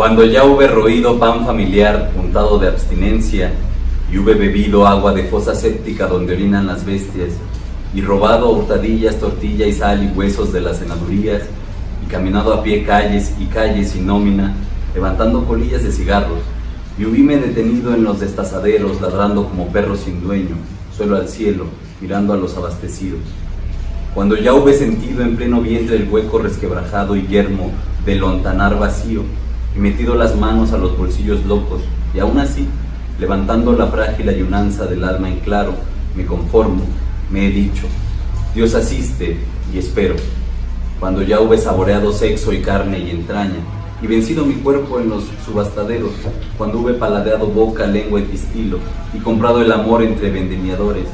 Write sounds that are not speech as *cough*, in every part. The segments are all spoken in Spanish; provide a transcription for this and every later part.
Cuando ya hube roído pan familiar untado de abstinencia, y hube bebido agua de fosa séptica donde orinan las bestias, y robado hurtadillas, tortilla y sal y huesos de las senadurías, y caminado a pie calles y calles sin nómina, levantando colillas de cigarros, y hubíme detenido en los destazaderos, ladrando como perro sin dueño, suelo al cielo, mirando a los abastecidos. Cuando ya hube sentido en pleno vientre el hueco resquebrajado y yermo del lontanar vacío, y metido las manos a los bolsillos locos, y aún así, levantando la frágil ayunanza del alma en claro, me conformo, me he dicho, Dios asiste y espero. Cuando ya hube saboreado sexo y carne y entraña, y vencido mi cuerpo en los subastaderos, cuando hube paladeado boca, lengua y pistilo, y comprado el amor entre vendimiadores,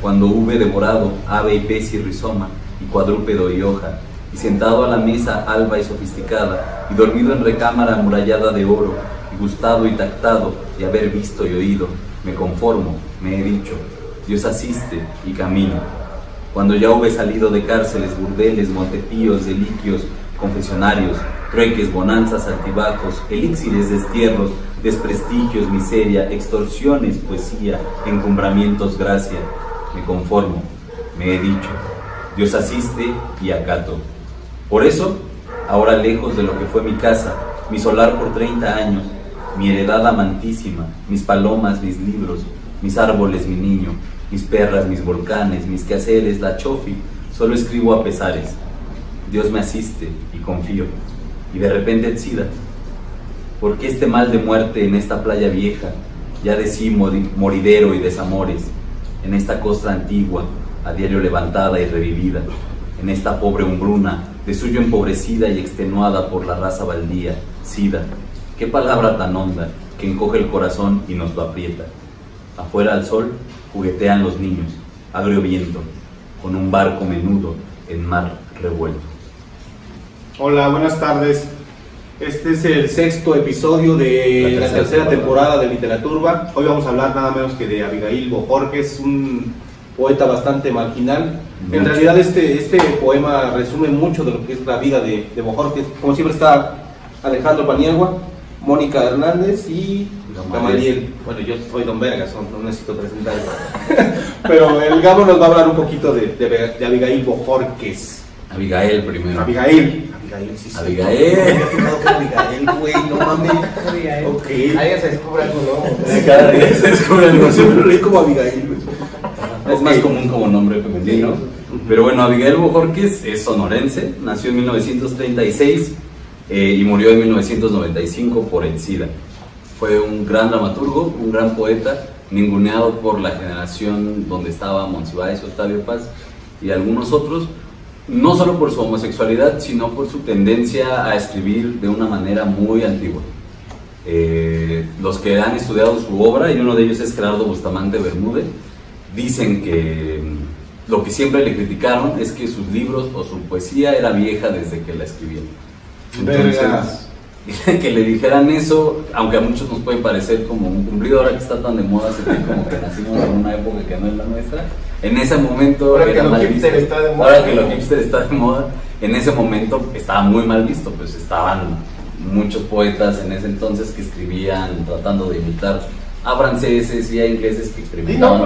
cuando hube devorado ave y pez y rizoma, y cuadrúpedo y hoja, y sentado a la mesa alba y sofisticada, y dormido en recámara amurallada de oro, y gustado y tactado, y haber visto y oído, me conformo, me he dicho, Dios asiste y camino. Cuando ya hube salido de cárceles, burdeles, montepíos, deliquios, confesionarios, trueques, bonanzas, altibajos, elixires, destierros, desprestigios, miseria, extorsiones, poesía, encumbramientos, gracia, me conformo, me he dicho, Dios asiste y acato. Por eso, ahora lejos de lo que fue mi casa, mi solar por 30 años, mi heredad amantísima, mis palomas, mis libros, mis árboles, mi niño, mis perras, mis volcanes, mis quehaceres, la chofi, solo escribo a pesares. Dios me asiste y confío. Y de repente el SIDA. ¿Por qué este mal de muerte en esta playa vieja, ya de sí moridero y desamores, en esta costa antigua, a diario levantada y revivida, en esta pobre umbruna, de suyo empobrecida y extenuada por la raza baldía, SIDA? ¿Qué palabra tan honda que encoge el corazón y nos lo aprieta? Afuera al sol juguetean los niños, agrio viento, con un barco menudo en mar revuelto. Hola, buenas tardes. Este es el sexto episodio de la tercera, temporada. de Literaturba. Hoy vamos a hablar nada menos que de Abigail Bojorques, un poeta bastante marginal. En realidad este, este poema resume mucho de lo que es la vida de, de Bojorques. Como siempre está Alejandro Paniagua, Mónica Hernández y Gamaliel. Bueno, yo soy Don Vergas, no necesito presentar *laughs* Pero el Gabo nos va a hablar un poquito de, de, Abigail Bojorques. Abigail primero. Abigail. Abigail, sí, sí. Abigail. Que Abigail, güey, no mames. Abigail. Ahí se descubre algo nuevo. Cada día se descubre algo Siempre leí como Abigail, güey. Es más común como nombre femenino. Pero bueno, Abigail Bojorques es sonorense, nació en 1936 eh, y murió en 1995 por el SIDA. Fue un gran dramaturgo, un gran poeta, ninguneado por la generación donde estaba Monsiváis, Octavio Paz y algunos otros, no solo por su homosexualidad, sino por su tendencia a escribir de una manera muy antigua. Eh, los que han estudiado su obra, y uno de ellos es Gerardo Bustamante Bermúdez, dicen que lo que siempre le criticaron es que sus libros o su poesía era vieja desde que la escribieron. Entonces, *laughs* que le dijeran eso, aunque a muchos nos puede parecer como un cumplido, ahora que está tan de moda, se ve como que nacimos en una época que no es la nuestra. En ese momento ahora que lo hipster está de moda. Ahora que lo hipster está de moda, en ese momento estaba muy mal visto, pues estaban muchos poetas en ese entonces que escribían tratando de imitar a franceses y a ingleses que experimentaban.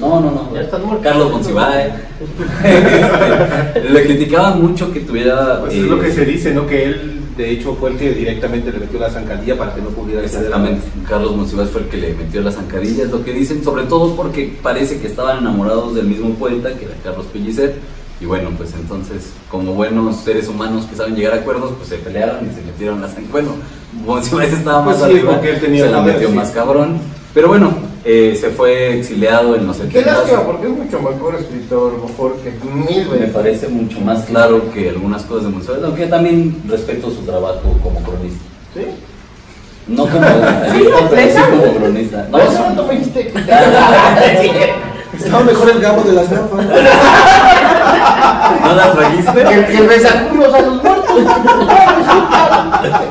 No, no, no, no. Carlos Monsiváis. *laughs* Este, le criticaban mucho que tuviera. Pues es lo que eh, se dice, ¿no? Que él, de hecho, fue el que directamente le metió la zancadilla para que no pudiera Exactamente. Carlos Monsiváis fue el que le metió la zancadilla, es lo que dicen, sobre todo porque parece que estaban enamorados del mismo poeta, que era Carlos Pellicer y bueno, pues entonces, como buenos seres humanos que saben llegar a acuerdos, pues se pelearon y se metieron la sangre. Bueno, Monsiváis estaba más pues arriba, él tenía se la metió más cabrón. Pero bueno, eh, se fue exiliado en los 70. Qué lástima, porque es mucho mejor escritor, mejor que mil veces. Me parece mucho más claro que algunas cosas de Monsiváis, aunque yo también respeto su trabajo como cronista. ¿Sí? No como cronista, pero sí como cronista. No, eso no me dijiste. *laughs* *laughs* Estaba mejor el gabo de las gafas. *laughs* ¿No la trajiste? Que, que me a los muertos.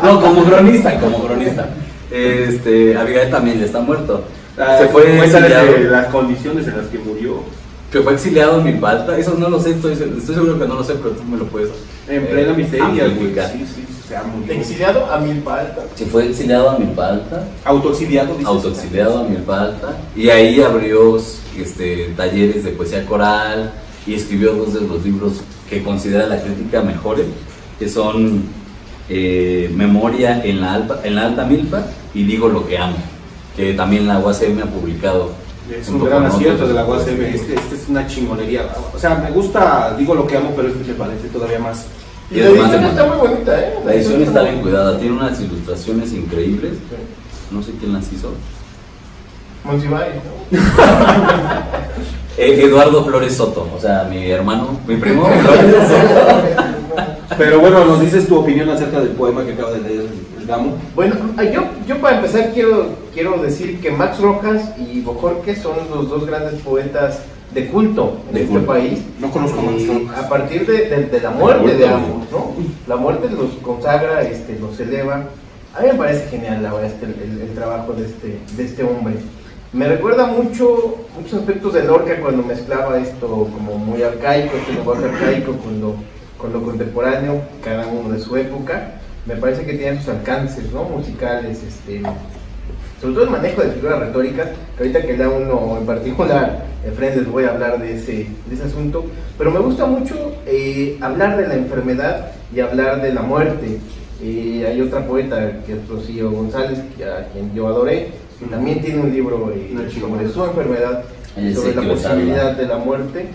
No, como cronista, como cronista. Este, Abigail también ya está muerto. Ah, se fue exiliado. De las condiciones en las que murió. Que fue exiliado en Milpalta. Eso no lo sé, estoy, estoy seguro que no lo sé, pero tú me lo puedes. En plena miseria, Sí, sí. Exiliado a Milpa Alta. Se fue exiliado a Milpa Alta, Autoexiliado, dices. autoexiliado a Milpa Alta, y ahí abrió este, talleres de poesía coral y escribió dos de los libros que considera la crítica mejores, que son eh, Memoria en la, Alpa- en la Alta Milpa y Digo lo que amo, que también la UACM ha publicado. Es un gran acierto de la UACM. Este, este es una chingonería. O sea, me gusta, digo lo que amo, pero este me parece todavía más. Y Y la edición está muy bonita, ¿eh? La edición está bien cuidada, tiene unas ilustraciones increíbles, no sé quién las hizo. Monsiváis, ¿no? *laughs* Eh, Eduardo Flores Soto, o sea, mi hermano, mi primo Flores *laughs* Soto. Pero bueno, nos dices tu opinión acerca del poema que acaba de leer el Gamo. Bueno, yo, yo para empezar quiero, quiero decir que Max Rojas y Bojorquez son los dos grandes poetas de culto en De este culto. país. No conozco a Max Rojas. A partir de, de- de la muerte de ambos, ¿no? La muerte los consagra, este, los eleva. A mí me parece genial la verdad, este, el, el trabajo de este, de este hombre. Me recuerda mucho muchos aspectos de Lorca cuando mezclaba esto como muy arcaico, este lenguaje arcaico con lo, con lo contemporáneo, cada uno de su época. Me parece que tiene sus alcances ¿no? musicales, este, sobre todo el manejo de figuras retóricas, que ahorita que da uno en particular, Efraín, les voy a hablar de ese, de ese asunto, pero me gusta mucho eh, hablar de la enfermedad y hablar de la muerte. Eh, hay otra poeta que es Rocío González, a quien yo adoré, que también tiene un libro sobre su enfermedad, sobre la posibilidad de la muerte.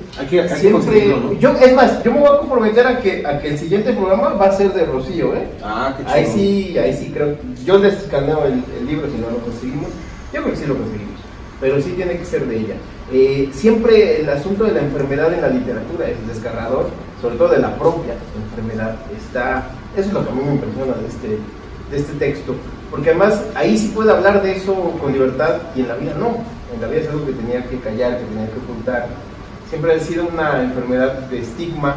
Siempre, ¿no? yo, es más, yo me voy a comprometer a que, a que el siguiente programa va a ser de Rocío, ¿eh? Ah, qué Ahí chido. sí, ahí sí creo. Yo les escaneo el, el libro si no lo conseguimos. Yo creo que sí lo conseguimos. Pero sí tiene que ser de ella. Eh, siempre el asunto de la enfermedad en la literatura es desgarrador, sobre todo de la propia enfermedad. Está, eso es lo que a mí me impresiona de este, de este texto. Porque además ahí sí puede hablar de eso con libertad y en la vida no. En la vida es algo que tenía que callar, que tenía que ocultar. Siempre ha sido una enfermedad de estigma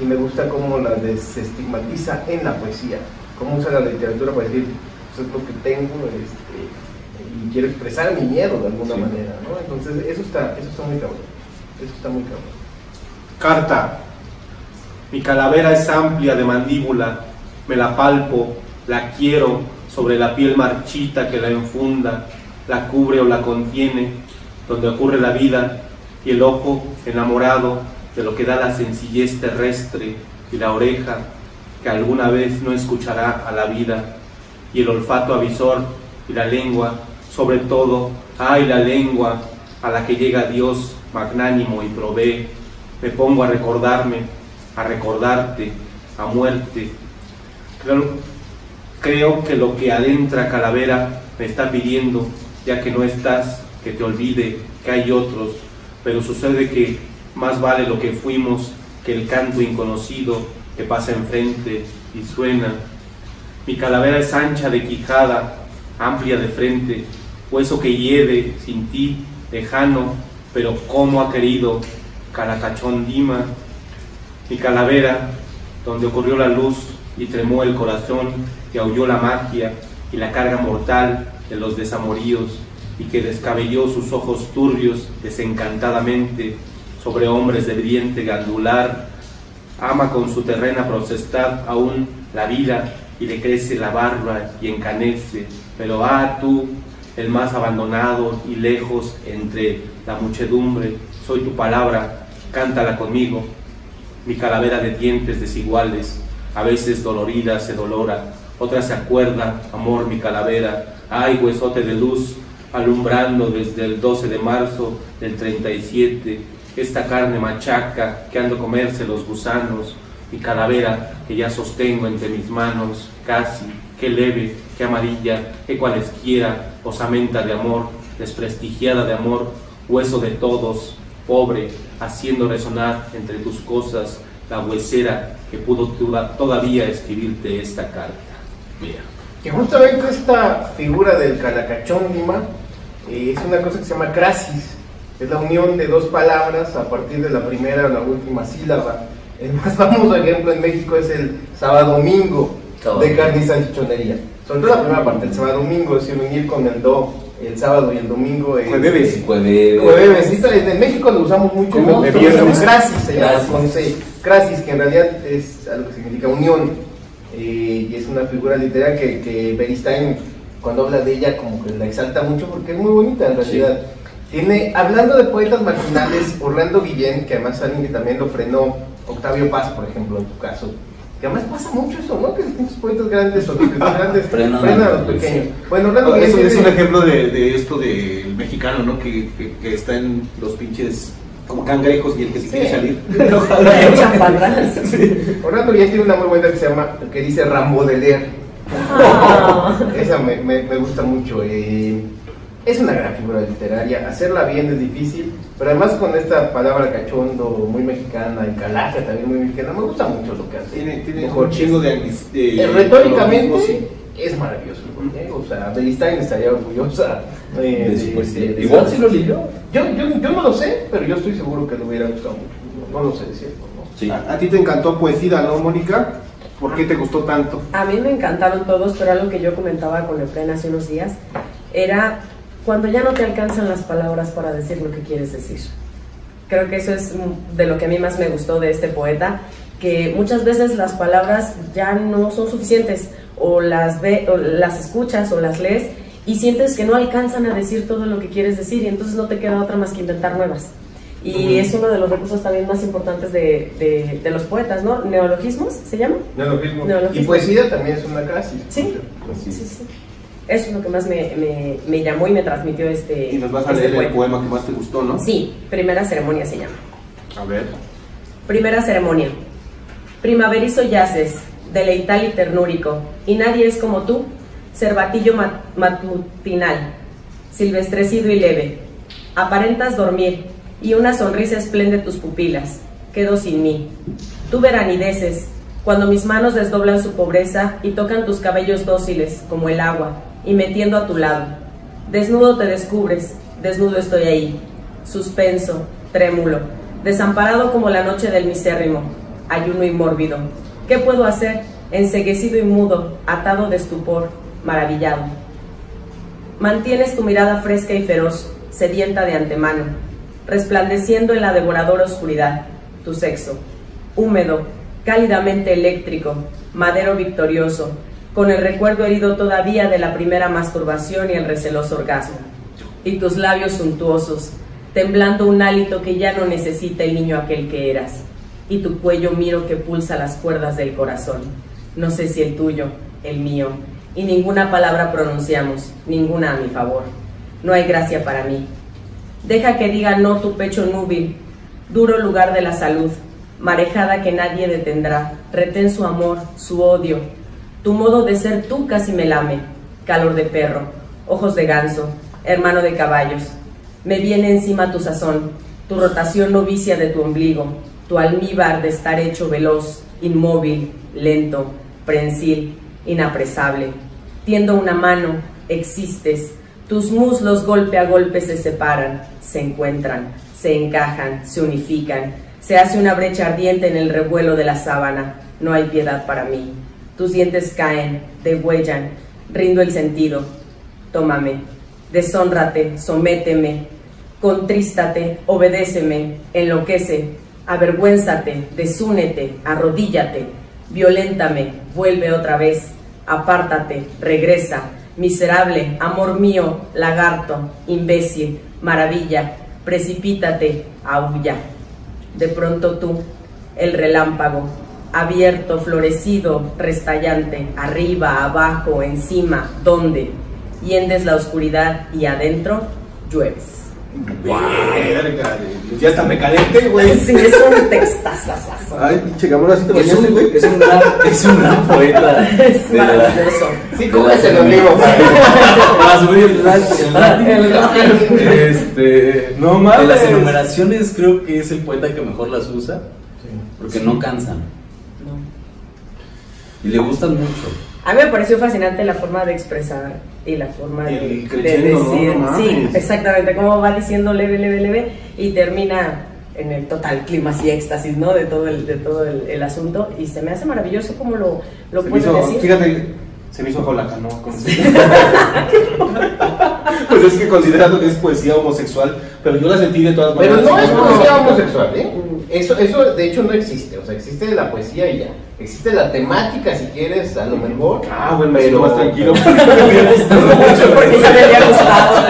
y me gusta cómo la desestigmatiza en la poesía. Cómo usa la literatura para decir, eso es lo que tengo este, y quiero expresar mi miedo de alguna Sí. manera. ¿no? Entonces eso está, eso está muy cabrón. Eso está muy cabrón. Carta. Mi calavera es amplia de mandíbula, me la palpo, la quiero sobre la piel marchita que la enfunda, la cubre o la contiene, donde ocurre la vida, y el ojo enamorado de lo que da la sencillez terrestre, y la oreja que alguna vez no escuchará a la vida, y el olfato avisor, y la lengua, sobre todo, ay la lengua a la que llega Dios magnánimo y provee, me pongo a recordarme, a recordarte, a muerte. Creo, creo que lo que adentra Calavera me está pidiendo, ya que no estás, que te olvide que hay otros, pero sucede que más vale lo que fuimos que el canto inconocido que pasa enfrente y suena. Mi calavera es ancha de quijada, amplia de frente, hueso que hiede sin ti, lejano, pero como ha querido, Caracachón Dima, mi calavera, donde ocurrió la luz y tremó el corazón y aulló la magia y la carga mortal de los desamoríos y que descabelló sus ojos turbios desencantadamente sobre hombres de diente gandular, ama con su terrena procestad aún la vida y le crece la barba y encanece, pero ah tú, el más abandonado y lejos entre la muchedumbre, soy tu palabra, cántala conmigo, mi calavera de dientes desiguales, a veces dolorida se dolora, otra se acuerda, amor mi calavera, ay huesote de luz, alumbrando desde el 12 de marzo del 37, esta carne machaca que ando a comerse los gusanos, mi calavera que ya sostengo entre mis manos, casi, qué leve, qué amarilla, qué cualesquiera, osamenta de amor, desprestigiada de amor, hueso de todos, pobre, haciendo resonar entre tus cosas la huesera que pudo toda- todavía escribirte esta carta. Mira. Que justamente esta figura del calacachón Lima eh, es una cosa que se llama crasis. Es la unión de dos palabras a partir de la primera o la última sílaba. El más *laughs* famoso ejemplo en México es el sábado domingo de carne y salchichonería. Sobre todo la primera parte, el sábado domingo, es decir, unir con el do, el sábado y el domingo. es- Jueves. Jueves. Jueves, sí, en México lo usamos mucho, ¿no? llama, Crasis. con C. Crasis, que en realidad es algo que significa unión. eh, y es una figura literaria que, que Beristain, cuando habla de ella, como que la exalta mucho porque es muy bonita en realidad. Tiene, hablando de poetas marginales, Orlando Guillén, que además alguien que también lo frenó, Octavio Paz, por ejemplo, en tu caso, que además pasa mucho eso, ¿no? Que estos poetas grandes o los grandes *laughs* Frenan a los los pequeños. sí. Bueno, Orlando Ah, Guillén Eso es un ejemplo de, de esto del mexicano, ¿no? Que, que, que está en los pinches como cangrejos y el que se Sí. quiere salir. *laughs* *laughs* Echan para atrás. Orlando Guillén tiene una muy buena que se llama, que dice Rambo de leer. Ah. Esa me, me, me gusta mucho. eh, es una gran figura literaria. Hacerla bien es difícil, pero además con esta palabra cachondo, muy mexicana, y calaca también muy mexicana, me gusta mucho lo que hace. Tiene, tiene un chingo de, de Eh, retóricamente sí. es maravilloso. ¿eh? O sea, Beristain estaría orgullosa eh, De de- Igual sí lo leyó. Yo, yo, yo no lo sé, pero yo estoy seguro que le hubiera gustado mucho. No, no lo sé, es cierto. ¿no? Sí. A, a ti te encantó Poesía, ¿no, Mónica? ¿Por qué te gustó tanto? A mí me encantaron todos, pero algo que yo comentaba con Efren hace unos días era cuando ya no te alcanzan las palabras para decir lo que quieres decir. Creo que eso es de lo que a mí más me gustó de este poeta, que muchas veces las palabras ya no son suficientes o las, ve, o las escuchas o las lees y sientes que no alcanzan a decir todo lo que quieres decir y entonces no te queda otra más que inventar nuevas. Y es uno de los recursos también más importantes de, de- de los poetas, ¿no? Neologismos, ¿se llama? Neologismo. Neologismo. Y poesía también es una clásica. Sí, Pues sí, sí. Eso es lo que más me, me- me llamó y me transmitió este. Y nos vas a este leer el poema. poema que más te gustó, ¿no? Sí, primera ceremonia se llama. A ver. Primera ceremonia. Primaverizo yaces, deleital y ternúrico, y nadie es como tú, cervatillo ma- matutinal, silvestrecido y leve. Aparentas dormir, y una sonrisa esplende tus pupilas. Quedo sin mí. Tú veranideces, cuando mis manos desdoblan su pobreza y tocan tus cabellos dóciles, como el agua, y metiendo a tu lado. Desnudo te descubres, desnudo estoy ahí, suspenso, trémulo, desamparado como la noche del misérrimo, ayuno y mórbido. ¿Qué puedo hacer? Enseguecido y mudo, atado de estupor, maravillado. Mantienes tu mirada fresca y feroz, sedienta de antemano, resplandeciendo en la devoradora oscuridad, tu sexo, húmedo, cálidamente eléctrico, madero victorioso, con el recuerdo herido todavía de la primera masturbación y el receloso orgasmo, y tus labios suntuosos, temblando un hálito que ya no necesita el niño aquel que eras, y tu cuello miro que pulsa las cuerdas del corazón, no sé si el tuyo, el mío, y ninguna palabra pronunciamos, ninguna a mi favor. No hay gracia para mí. Deja que diga no tu pecho núbil, duro lugar de la salud, marejada que nadie detendrá. Retén su amor, su odio. Tu modo de ser tú casi me lame. Calor de perro, ojos de ganso, hermano de caballos. Me viene encima tu sazón, tu rotación novicia de tu ombligo, tu almíbar de estar hecho veloz, inmóvil, lento, prensil, inapresable. Tiendo una mano, existes. Tus muslos golpe a golpe se separan, se encuentran, se encajan, se unifican. Se hace una brecha ardiente en el revuelo de la sábana. No hay piedad para mí. Tus dientes caen, degüellan. Rindo el sentido. Tómame. Deshónrate, sométeme. Contrístate, obedéceme, enloquece. Avergüénzate, desúnete, arrodíllate. Violéntame, vuelve otra vez. Apártate, regresa. Miserable, amor mío, lagarto, imbécil, maravilla, precipítate, aúlla. De pronto tú, el relámpago, abierto, florecido, restallante, arriba, abajo, encima, ¿dónde? Hiendes la oscuridad y adentro llueves. Verga, de- ya está me calenté, güey. Sí, es un textazazazo. Ay, pinche Gamora, así te Es bañaste, un, güey. es un gran, es un gran poeta. *laughs* Es de maravilloso. Sí, ¿cómo es el ombligo? Para subir el ranking, Este, no De mames. las enumeraciones creo que es el poeta que mejor las usa, porque no cansan. Y le gustan mucho. A mí me pareció fascinante la forma de expresar y la forma de, El de crescendo, ¿no? decir. No sí, exactamente, cómo va diciendo leve, leve, leve y termina en el total clima y éxtasis, ¿no? De todo el, de todo el, el asunto y se me hace maravilloso cómo lo, lo Se puede hizo, decir. fíjate, se me hizo ajo la canoa. con- *laughs* pues es que considerando que es poesía homosexual, pero yo la sentí de todas Pero maneras. no es poesía homosexual, ¿eh? Eso, eso de hecho no existe, o sea, existe la poesía y ya. Existe la temática, si quieres, a lo mejor. Ah, bueno, me siento pero más tranquilo. *laughs* Porque ya me había gustado.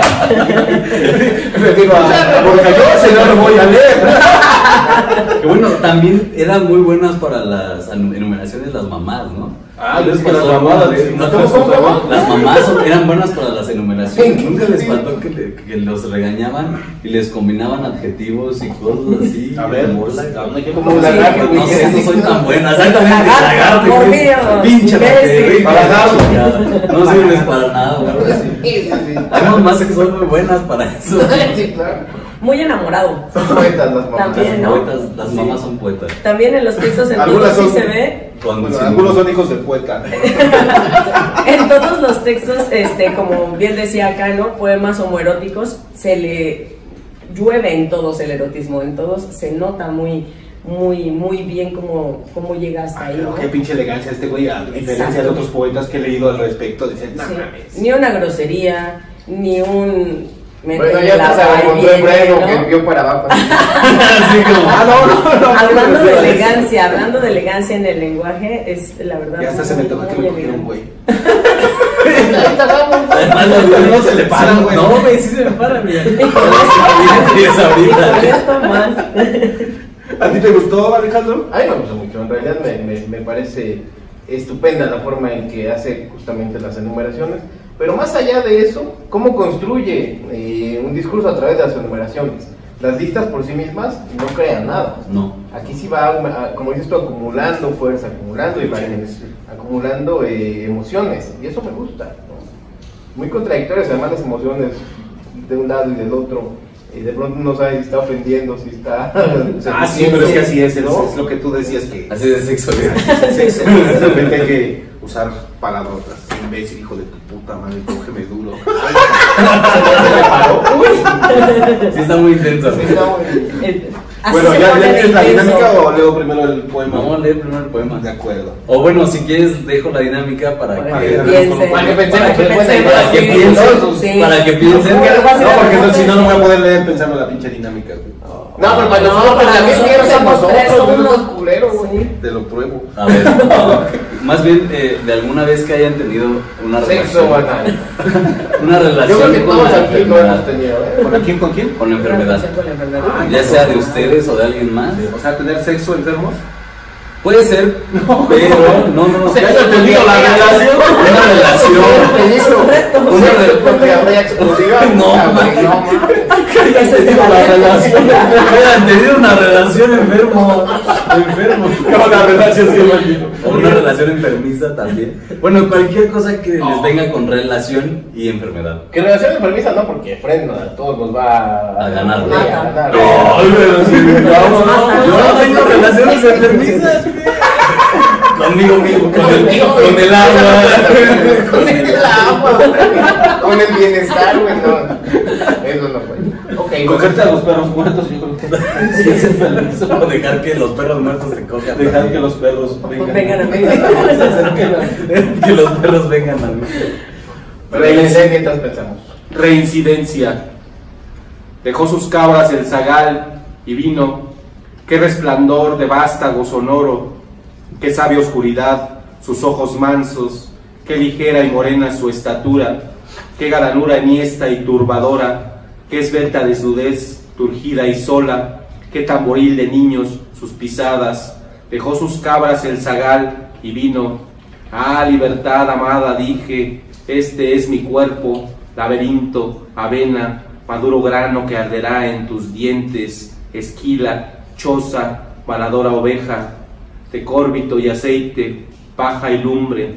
Me digo, ah, porque yo se no lo voy a leer. Que bueno, también eran muy buenas para las enumeraciones las mamás, ¿no? Ah, ¿Les las mamadas, ¿No te. Las mamás eran buenas para las enumeraciones. Nunca les faltó que, le- que los regañaban y les combinaban adjetivos y cosas así. A ver, como la- como no la sé, no soy tan buena. Exactamente, Lagarto, lagarto, Pinche chingada. No sirves para nada, güey. Hay mamás que son muy buenas para eso. Sí, claro. Muy enamorado. Son poetas las mamás. También, ¿no? Poetas, las mamás son poetas. También en los textos en todos sí se ve. Con Bueno, sin- algunos son hijos de poeta. *laughs* En todos los textos, este, como bien decía acá, ¿no? Poemas homoeróticos, se le llueve en todos el erotismo, en todos se nota muy, muy, muy bien cómo, cómo llega hasta ahí, ¿no? Qué pinche elegancia este güey, a diferencia de otros poetas que he leído al respecto. Dicen, no Sí. mames. Ni una grosería, ni un... Bueno, ya y con tu viene, freno ¿no? que vio para abajo. Así como, Ah, no, no, no. Hablando de elegancia, hablando de elegancia en el lenguaje, es la verdad. Ya hasta se me toca que me elegante. güey. Ahorita vamos. Además, no se le paran, güey. güey. No, güey, sí se me paran, mira. Y con esto, más. ¿A ti te gustó, Alejandro? A mí me gusta mucho, en realidad me, me, me parece estupenda la forma en que hace justamente las enumeraciones, pero más allá de eso, cómo construye eh, un discurso a través de las enumeraciones. Las listas por sí mismas no crean nada. No. Aquí sí va, como dices tú, acumulando fuerza, acumulando imágenes, acumulando eh, emociones, y eso me gusta. ¿no? Muy contradictorias además las emociones de un lado y del otro, y de pronto no sabes si está ofendiendo, si está... *laughs* Ah, sí, pero es que así es, es, ¿no? es lo que tú decías que Así de sexo. *laughs* sexo, *laughs* de repente hay que usar palabrotas. Imbécil, hijo de tu puta madre, cógeme duro. *laughs* Se me paró. Uy, Sí está muy intenso. sí, está muy- Eh, Bueno, ¿ya tienes la dinámica o leo primero el poema? Vamos a leer primero el poema. De acuerdo. O bueno, si quieres, dejo la dinámica para Para que. piensen. Para que Para. Para piensen. Para que piensen. No, porque si no, no voy a poder leer pensando en la pinche dinámica. No, pero para No, nosotros para nosotros somos nosotros, tres, somos culeros, güey. Te lo pruebo. A ver, *laughs* más bien eh, de alguna vez que hayan tenido una Sexo relación, banal. *laughs* una Yo relación creo que con todos la aquí lo hemos enfermedad, tenido, ¿eh? ¿Con quién? ¿Con quién? con la enfermedad, relación con la enfermedad. ya sea de ustedes o de alguien más. O sea, tener sexo enfermos. Puede ser, pero no, no, no. Ya he entendido la relación. Una relación. Peligro. Una Sexo re- porque habría exclusiva. No, no es el la relación. Hubieran tenido una relación enfermo. Enfermo. Una relación sí, una relación enfermiza también. Bueno, cualquier cosa que les venga con relación y enfermedad. Que relación enfermiza no, porque Fred a todos nos va A ganar. No, no, yo no tengo relaciones enfermizas. Conmigo mismo, con el, con el agua. *laughs* Con el agua. Con el bienestar, güey. No. Eso no fue. Ok, Y cogerte a los perros muertos, yo creo que sí es enfermizo. *laughs* O dejar que los perros muertos te cojan. Dejar que los perros vengan. Vengan a mí. *laughs* Que los perros vengan a mí. Pero ahí les sé mientras pensamos. Reincidencia. Dejó sus cabras el zagal y vino. Qué resplandor de vástago sonoro. Qué sabia oscuridad sus ojos mansos. Qué ligera y morena su estatura. Qué garanura enhiesta y turbadora. Qué esbelta desnudez, turgida y sola. Qué tamboril de niños sus pisadas. Dejó sus cabras el zagal y vino. Ah, libertad amada, dije, este es mi cuerpo, laberinto, avena, maduro grano que arderá en tus dientes, esquila, choza, valadora oveja, decórbito y aceite, paja y lumbre.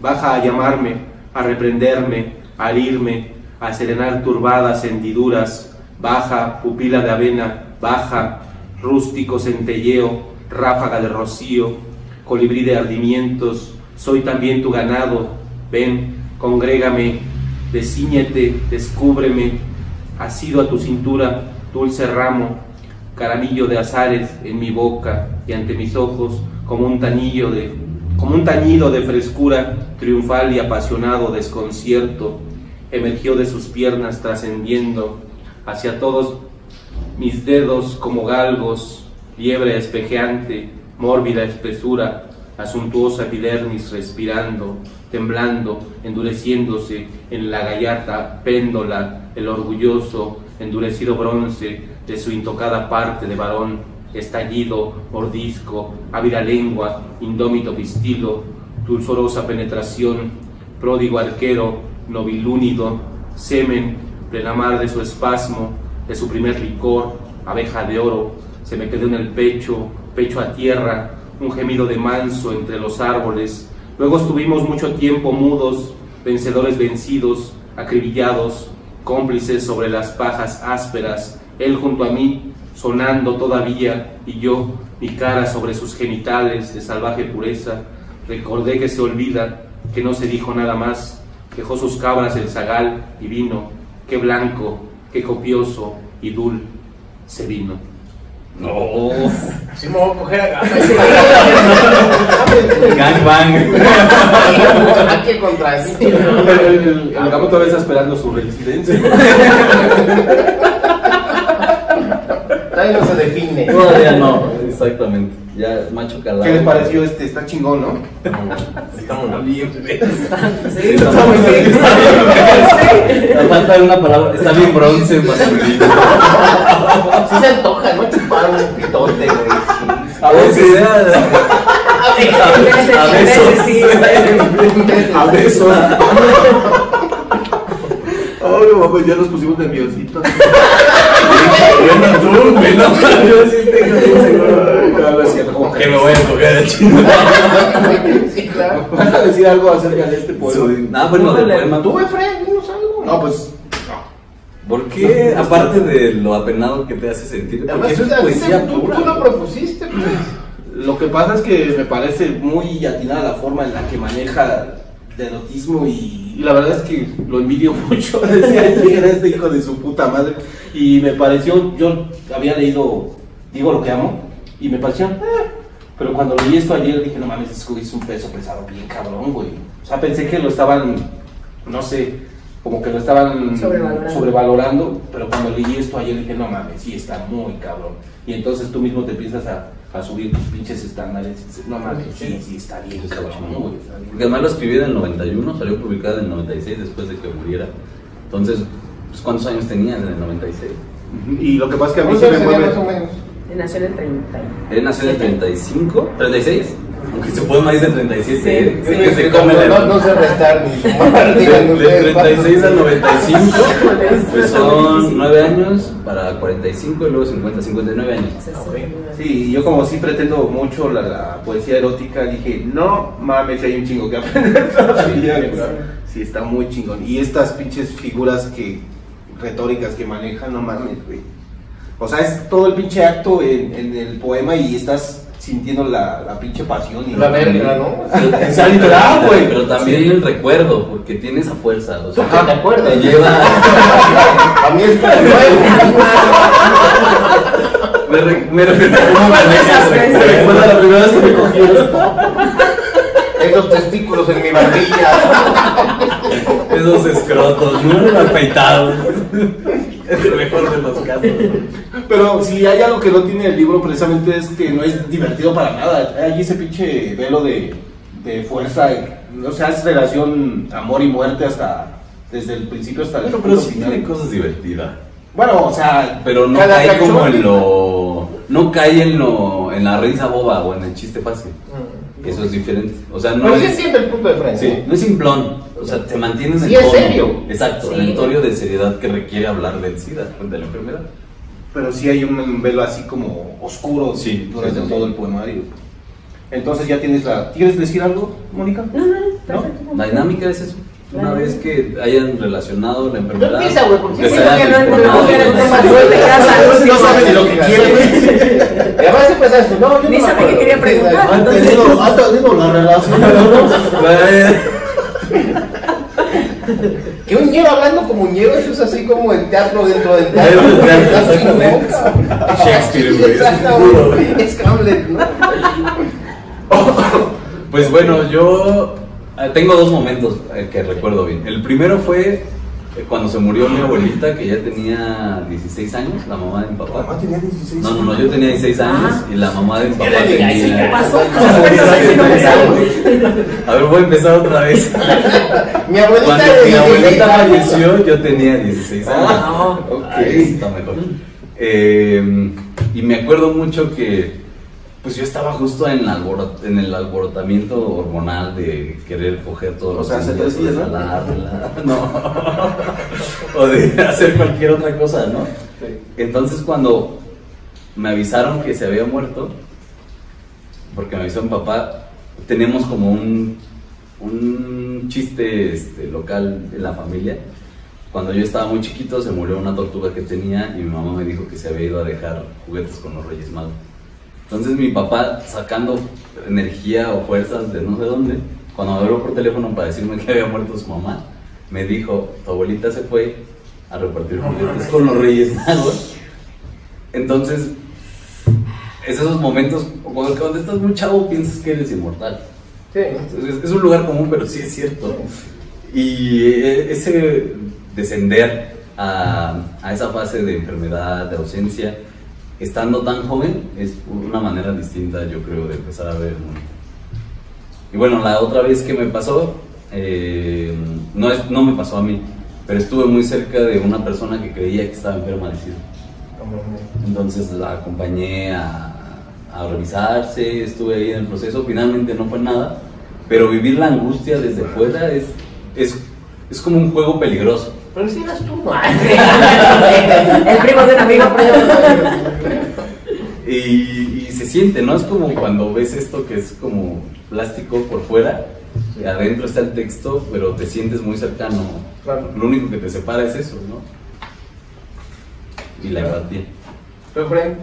Baja a llamarme, a reprenderme, a herirme, a serenar turbadas hendiduras. Baja, pupila de avena, baja, rústico centelleo, ráfaga de rocío, colibrí de ardimientos, soy también tu ganado, ven, congrégame, descíñete, descúbreme, asido a tu cintura, dulce ramo, caramillo de azares en mi boca y ante mis ojos, como un tañillo de, como un tañido de frescura, triunfal y apasionado desconcierto, emergió de sus piernas trascendiendo hacia todos mis dedos como galgos, liebre espejeante, mórbida espesura, la suntuosa epidermis respirando, temblando, endureciéndose en la gallarda péndola, el orgulloso, endurecido bronce de su intocada parte de varón, estallido, mordisco, ávida lengua, indómito pistilo, dulzorosa penetración, pródigo arquero, nobilúnido, semen, plenamar de su espasmo, de su primer licor, abeja de oro, se me quedó en el pecho, pecho a tierra, un gemido de manso entre los árboles. Luego estuvimos mucho tiempo mudos, vencedores vencidos, acribillados, cómplices sobre las pajas ásperas, él junto a mí, sonando todavía, y yo, mi cara sobre sus genitales de salvaje pureza, recordé que se olvida, que no se dijo nada más, dejó sus cabras el zagal y vino, qué blanco, qué copioso y dul se vino. No. *laughs* Sí me voy a coger a Gangbang. Contradecir. El, el, el, el Gabo todavía está esperando su residencia. *laughs* Todavía no se define. Todavía no, exactamente. Ya macho calado. ¿Qué les pareció este? Está chingón, ¿no? Estamos bien. Sí, Está muy bien. Me falta una palabra. Está bien bronce masculino. Sí se antoja, ¿no? Chupar un pitote, güey. sí. A veces. A A veces sí, a veces A besos. Ay, mamá, ya nos pusimos nerviositos. Bueno, tú, bueno, yo sí tengo bien seguro. No, no es cierto, como Que me voy a coger. Sí, claro. ¿Vas a decir algo acerca de este poema? Ah, bueno, del poema. ¿Tú, Efraín, dinos algo? No, pues. ¿Por qué? Aparte de lo apenado que te hace sentir. Porque Además, es poesía tú, pura. tú lo propusiste, pues. Lo que pasa es que me parece muy atinada la forma en la que maneja el erotismo y, y la verdad es que lo envidio *laughs* mucho. Decía ayer este hijo de su puta madre. Y me pareció, yo había leído Digo lo que amo y me pareció, "Eh". pero cuando leí esto ayer dije, no mames, es es un peso pesado bien cabrón, güey. O sea, pensé que lo estaban, no sé, como que lo estaban Sobrevalorando. sobrevalorando, pero cuando leí esto ayer dije, no mames, sí está muy cabrón. Y entonces tú mismo te empiezas a, a subir tus pinches estándares. No mames, sí, sí está bien, Está cabrón, chingón. güey, está bien. Porque además lo escribí en el 91, salió publicada en el 96 después de que muriera. Entonces, pues, ¿cuántos años tenías en el 96? Ujú, Y lo que pasa es que a mí ¿Cuántos sí me mueve. más o menos? Nació en el 30. Él nació en el 35, 36. Aunque su poema dice 37. Sí, ¿eh? sí. que se come no, la- no, no sé restar ni sumar, De, de ustedes, 36 al ¿cuánto? 95, pues son difícil. 9 años para 45 y luego 50, 59 años. Sí, y yo como sí pretendo mucho la, la poesía erótica, dije, no mames, hay un chingo que aprender *laughs* todavía, Sí. Sí, está muy chingón. Y estas pinches figuras que retóricas que manejan, no mames, güey. O sea, es todo el pinche acto en, en el poema y estás sintiendo la, la pinche pasión. Y La verga, ¿no? *laughs* O sea, literal, güey. Pero también el recuerdo, porque tiene esa fuerza. O ¿Tú sea, qué te acuerdas? te lleva. *laughs* A mí es Me, re- me veces? Me recuerda la primera vez que me cogieron. esos testículos en mi barbilla. Esos escrotos, muy afeitados. Es el mejor de los casos. Pero si hay algo que no tiene el libro precisamente es que no es divertido para nada. Hay ese pinche velo de, de fuerza. O sea, es relación amor y muerte hasta desde el principio hasta el Pero, pero sí final. tiene cosas divertidas. Bueno, o sea, Pero no Cada cae como en lo. No cae en lo. en la risa boba o en el chiste fácil. Eso es diferente. O sea, no Pero sí es. entiende el punto de frente. Sí, no es simplón. O sea, te mantienes en es tono. serio. Exacto, Sí. el tono de seriedad que requiere hablar del SIDA, de la enfermedad. pero sí hay un velo así como oscuro Sí, durante sí, sí. todo el poemario. Entonces ya tienes la... ¿Quieres decir algo, Mónica? No, no, perfecto. La dinámica es eso. Una vez que hayan relacionado la enfermedad. empieza, güey, porque que hayan no- no- *laughs* no No sabe ni lo que quiere, además empezaste, no, yo no Ni sabe qué quería preguntar. *laughs* Han tenido la relación. *laughs* Que un ñero hablando como un ñero, eso es así como el teatro dentro del teatro. *laughs* Shakespeare, güey. Es Hamlet, ¿no? *laughs* Pues bueno, yo eh, tengo dos momentos eh, que recuerdo bien. El primero fue cuando se murió mi abuelita, que ya tenía 16 años, la mamá de mi papá. Mamá tenía 16 No, no, no, yo tenía 16 años Ah. y la mamá de mi papá tenía... ¿qué pasó? *laughs* *laughs* Sale. A ver, voy a empezar otra vez. *laughs* Mi abuelita Cuando mi 16 abuelita años. falleció, yo tenía 16 años. Ah, ok. Ahí está mejor. Eh, y me acuerdo mucho que, pues yo estaba justo en, la alborot- en el alborotamiento hormonal de querer coger todos O los sea, hace días, tres ¿no? jalarla, no. *laughs* o de hacer cualquier otra cosa, ¿no? Sí. Entonces cuando me avisaron que se había muerto, porque me avisó mi papá, tenemos como un, un chiste este, local en la familia. Cuando yo estaba muy chiquito se murió una tortuga que tenía y mi mamá me dijo que se había ido a dejar juguetes con los Reyes Magos. Entonces mi papá sacando energía o fuerzas de no sé dónde, cuando me habló por teléfono para decirme que había muerto su mamá, me dijo, tu abuelita se fue a repartir juguetes con los Reyes Magos. Entonces, es esos momentos, cuando, cuando estás muy chavo piensas que eres inmortal. Sí. Es, es un lugar común, pero sí es cierto. Y eh, ese descender a, a esa fase de enfermedad, de ausencia, estando tan joven, es una manera distinta, yo creo, de empezar a ver el mundo. Y bueno, la otra vez que me pasó, eh, no, es, no me pasó a mí, pero estuve muy cerca de una persona que creía que estaba enferma de SIDA. Entonces la acompañé a, a revisarse, estuve ahí en el proceso, finalmente no fue nada, pero vivir la angustia desde fuera es, es, es como un juego peligroso. Pero si eras tú, no. *laughs* El primo de un amigo, Y, y se siente, ¿no? Es como cuando ves esto que es como plástico por fuera, y adentro está el texto, pero te sientes muy cercano. Claro. Lo único que te separa es eso, ¿no? Y la empatía. Pero, Fren,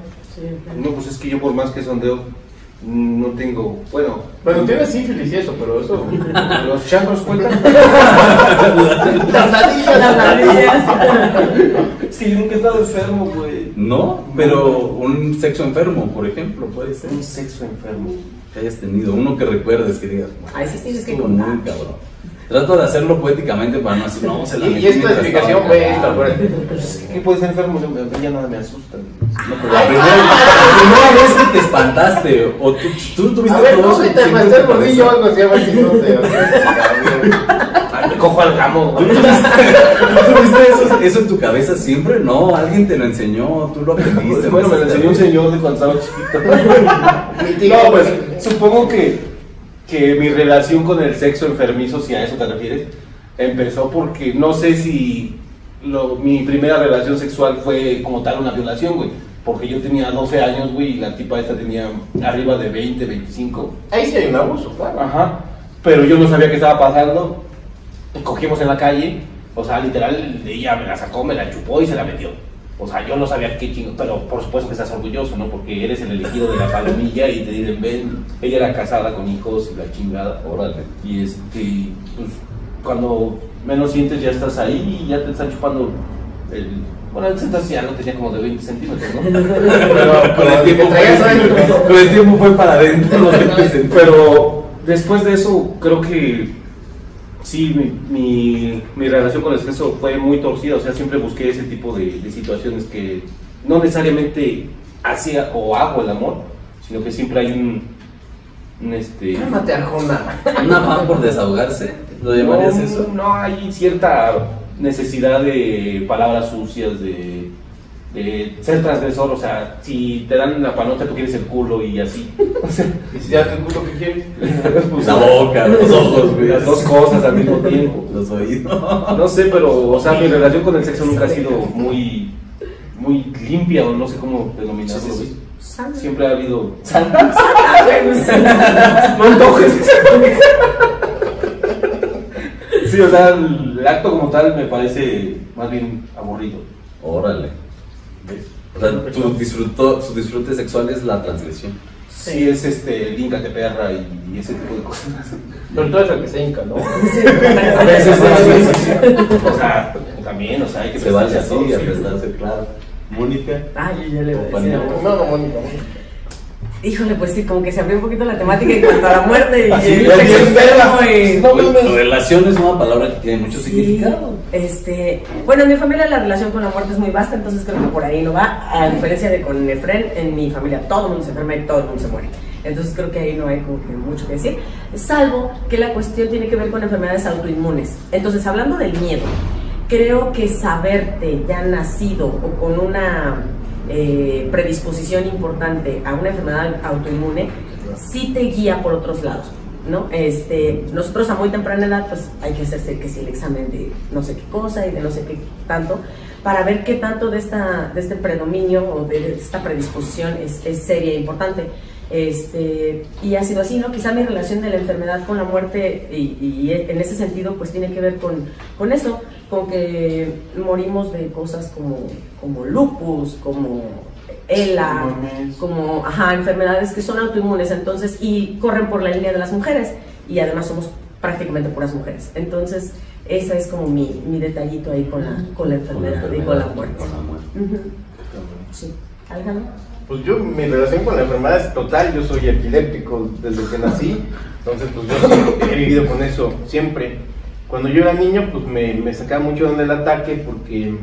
No, pues es que yo por más que sondeo, no tengo, bueno, bueno, tienes sífilis y eso, pero eso. *laughs* los changos cuentan. Las ladillas, Las ladillas. Es que yo nunca he estado enfermo, güey. No, pero un sexo enfermo, por ejemplo, puede ser. Un sexo enfermo. que hayas tenido, uno que recuerdes, que digas, Ay, sí tienes que contar. muy cabrón. Trato de hacerlo poéticamente para no decir, no, se la Y, y esta mientras explicación estaba fue esta, cagando". acuérdate. Pues, ¿Qué puede ser enfermo? Ya nada me asusta. No, pero la primera, la primera vez que te espantaste, o tú, tú tuviste A ver, todo te el tu cabeza. gordillo o algo así, a ver si no me cojo al gamo. ¿Tú tuviste, tú tuviste eso, eso en tu cabeza siempre? No, alguien te lo enseñó, tú lo aprendiste. Bueno, me lo enseñó un señor de cuando estaba chiquito. No, pues supongo que, que mi relación con el sexo enfermizo, si a eso te refieres, empezó porque no sé si lo- mi primera relación sexual fue como tal una violación, güey. Porque yo tenía 12 años, güey, y la tipa esta tenía arriba de 20, 25. Ahí sí hay un abuso, claro. Ajá. Pero yo no sabía qué estaba pasando. Cogimos en la calle. O sea, literal, ella me la sacó, me la chupó y se la metió. O sea, yo no sabía qué chingo. Pero por supuesto que estás orgulloso, ¿no? Porque eres el elegido de la palomilla y te dicen, ven. Ella era casada con hijos y la chingada. Órale. Y este, pues, cuando menos sientes, ya estás ahí y ya te están chupando el. Bueno, el entonces ya no tenía como de 20 centímetros, ¿no? *laughs* Pero Con el, tiempo fue, adentro. con el tiempo fue para adentro. los Pero después de eso, creo que sí, mi, mi, mi relación con el sexo fue muy torcida. O sea, siempre busqué ese tipo de, de situaciones que no necesariamente hacía o hago el amor, sino que siempre hay un. un, este, Cálmate, Arjona. Un afán por desahogarse, ¿lo llamarías no, eso? No hay cierta necesidad de palabras sucias, de, de ser transgresor. O sea, si te dan la panota, tú quieres el culo y así. *laughs* O sea, Y si ya te gusto que quieres. *laughs* pues, La boca, los *laughs* ojos, güey. Las dos cosas al mismo tiempo. Los oídos. No sé, pero, o sea, mi relación con el sexo nunca ha sido muy, muy limpia, o no sé cómo denominarlo. Sí, sí, sí. güey. Siempre ha habido. no antojes. Sí, o sea, el acto como tal me parece más bien aburrido. Órale. O sea, tu, disfruto, su disfrute sexual es la transgresión. Sí, es este, líncate perra y, y ese tipo de cosas. Pero tú eres el que se hinca, ¿no? *laughs* A veces, sí, sí, sí, sí. O sea, también, o sea, hay que Se vale a así, todo, a sí. prestarse, claro. Mónica. Ay, yo ya le voy a decir. No, no, Mónica. Híjole, pues sí, como que se abrió un poquito la temática en cuanto a la muerte y Así, el sexo y- relación es una palabra que tiene mucho Sí, significado. Este, bueno, en mi familia la relación con la muerte es muy vasta, entonces creo que por ahí no va. A diferencia de con Efren, en mi familia todo el mundo se enferma y todo el mundo se muere. Entonces creo que ahí no hay como que mucho que decir. Salvo que la cuestión tiene que ver con enfermedades autoinmunes. Entonces, hablando del miedo, creo que saberte ya nacido o con una eh, predisposición importante a una enfermedad autoinmune, sí te guía por otros lados. ¿no? Este, nosotros a muy temprana edad, pues hay que hacerse que si el examen de no sé qué cosa y de no sé qué tanto, para ver qué tanto de, esta, de este predominio o de esta predisposición es, es seria e importante. Este, y ha sido así, ¿no? Quizá mi relación de la enfermedad con la muerte y, y en ese sentido pues tiene que ver con, con eso, con que morimos de cosas como, como lupus, como ELA, como ajá, enfermedades que son autoinmunes, entonces, y corren por la línea de las mujeres, y además somos prácticamente puras mujeres. Entonces, ese es como mi, mi detallito ahí con la, con la enfermedad y con la muerte. con la muerte. Sí. Alejandro. Pues yo, mi relación con la enfermedad es total, yo soy epiléptico desde que nací, entonces pues yo he vivido con eso siempre. Cuando yo era niño pues me, sacaba mucho del ataque porque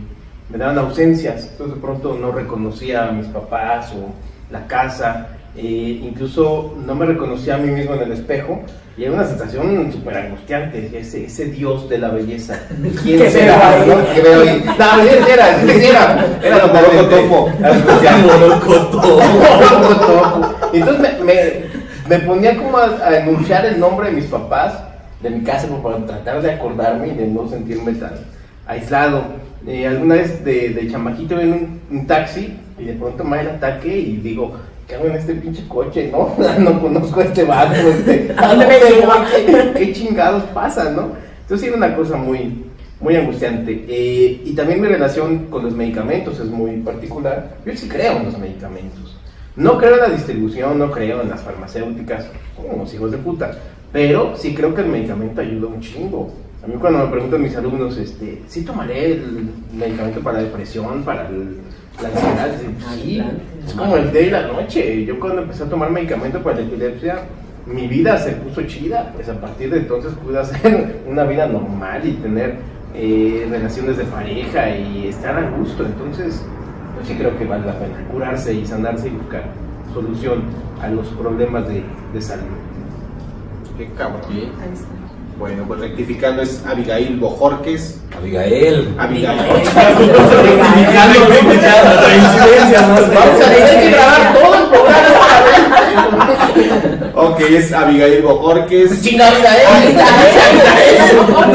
me daban ausencias, entonces de pronto no reconocía a mis papás o la casa, eh, incluso no me reconocía a mí mismo en el espejo y era una sensación súper angustiante, ese, ese dios de la belleza. ¿Quién será? no? Que veo ahí. No, ese era, ese era, era totalmente angustiante. Y entonces me, me, me ponía como a, a enunciar el nombre de mis papás, de mi casa, como para tratar de acordarme y de no sentirme tan aislado. Eh, alguna vez de, de chamaquito en un, un taxi y de pronto me da el ataque y digo, ¿qué hago en este pinche coche? No, *laughs* no conozco a este vato. Este, *laughs* ¿A dónde? ¿Qué, qué chingados pasa, no? Entonces era una cosa muy, muy angustiante. Eh, y también mi relación con los medicamentos es muy particular. Yo sí creo en los medicamentos. No creo en la distribución, no creo en las farmacéuticas, como los hijos de puta. Pero sí creo que el medicamento ayuda un chingo. A mí cuando me preguntan mis alumnos, este, ¿sí tomaré el medicamento para depresión, para el- la ansiedad? Sí, es como el día y la noche. Yo cuando empecé a tomar medicamento para la epilepsia, mi vida se puso chida. Pues a partir de entonces pude hacer *laughs* una vida normal y tener eh, relaciones de pareja y estar a gusto. Entonces, yo sí creo que vale la pena curarse y sanarse y buscar solución a los problemas de, de salud. Qué cabrón. Ahí está. Bueno, pues rectificando es Abigail Bojorques. Abigail. Abigail. Vamos a tener que grabar todo el programa. ok, es Abigail Bojorques. Chinga vida, ¿eh?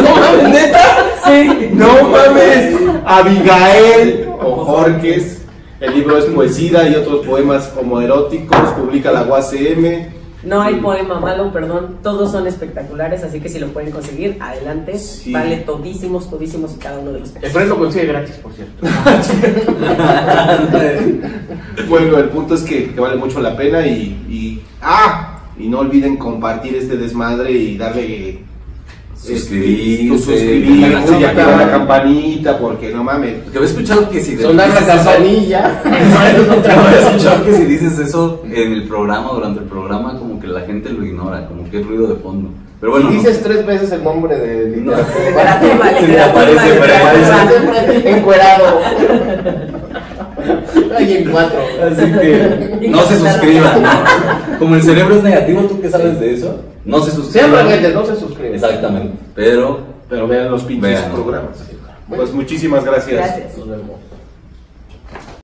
No mames, neta. Sí. No mames. Abigail Bojorques. El libro es Poesía y otros poemas homoeróticos. Publica la UACM. No hay poema malo, perdón, todos son espectaculares, así que si lo pueden conseguir, adelante. Sí. Vale todísimos, todísimos y cada uno de los El textos. Fred lo consigue gratis, por cierto. *laughs* Bueno, el punto es que, que vale mucho la pena y, y- ¡Ah! Y no olviden compartir este desmadre y darle... Este, la y activar la campanita. porque no mames. Porque había escuchado que si Sonar la campanilla. Había escuchado que si dices eso en el programa, durante el programa, como que la gente lo ignora, como que es ruido de fondo. Pero bueno, no. dices tres veces el nombre de literatura. Aparece, encuerado. Ahí en cuatro. Así que no se suscriban. ¿no? Como el cerebro es negativo, ¿tú qué sabes de eso? No se suscriban. Siempre gente no se suscribe. Exactamente. Pero Pero vean los pinches Vean. programas. Pues muchísimas gracias. Gracias. Nos vemos.